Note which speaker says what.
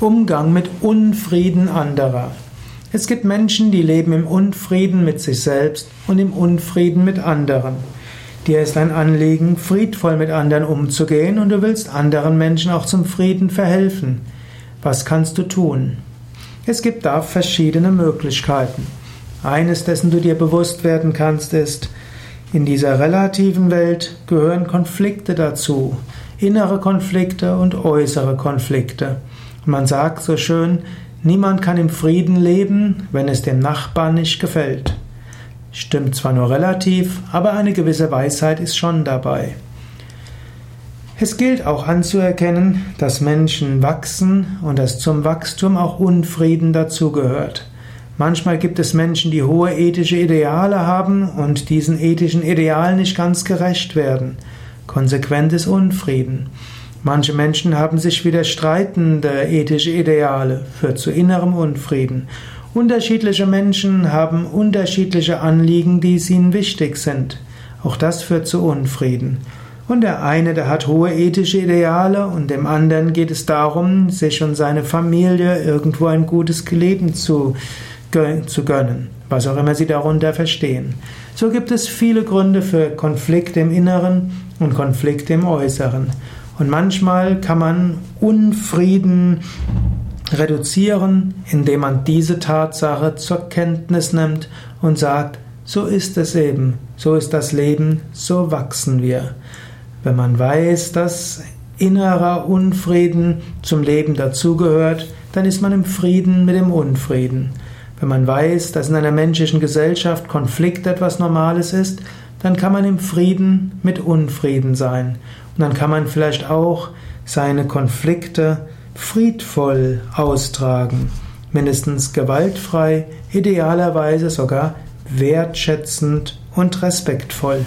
Speaker 1: Umgang mit Unfrieden anderer. Es gibt Menschen, die leben im Unfrieden mit sich selbst und im Unfrieden mit anderen. Dir ist ein Anliegen, friedvoll mit anderen umzugehen und du willst anderen Menschen auch zum Frieden verhelfen. Was kannst du tun? Es gibt da verschiedene Möglichkeiten. Eines, dessen du dir bewusst werden kannst, ist, in dieser relativen Welt gehören Konflikte dazu, innere Konflikte und äußere Konflikte. Man sagt so schön, niemand kann im Frieden leben, wenn es dem Nachbarn nicht gefällt. Stimmt zwar nur relativ, aber eine gewisse Weisheit ist schon dabei. Es gilt auch anzuerkennen, dass Menschen wachsen und dass zum Wachstum auch Unfrieden dazugehört. Manchmal gibt es Menschen, die hohe ethische Ideale haben und diesen ethischen Idealen nicht ganz gerecht werden. Konsequent ist Unfrieden. Manche Menschen haben sich widerstreitende ethische Ideale, führt zu innerem Unfrieden. Unterschiedliche Menschen haben unterschiedliche Anliegen, die ihnen wichtig sind. Auch das führt zu Unfrieden. Und der eine, der hat hohe ethische Ideale und dem anderen geht es darum, sich und seine Familie irgendwo ein gutes Leben zu, zu gönnen, was auch immer sie darunter verstehen. So gibt es viele Gründe für Konflikte im Inneren und Konflikte im Äußeren. Und manchmal kann man Unfrieden reduzieren, indem man diese Tatsache zur Kenntnis nimmt und sagt, so ist es eben, so ist das Leben, so wachsen wir. Wenn man weiß, dass innerer Unfrieden zum Leben dazugehört, dann ist man im Frieden mit dem Unfrieden. Wenn man weiß, dass in einer menschlichen Gesellschaft Konflikt etwas Normales ist, dann kann man im Frieden mit Unfrieden sein. Und dann kann man vielleicht auch seine Konflikte friedvoll austragen, mindestens gewaltfrei, idealerweise sogar wertschätzend und respektvoll.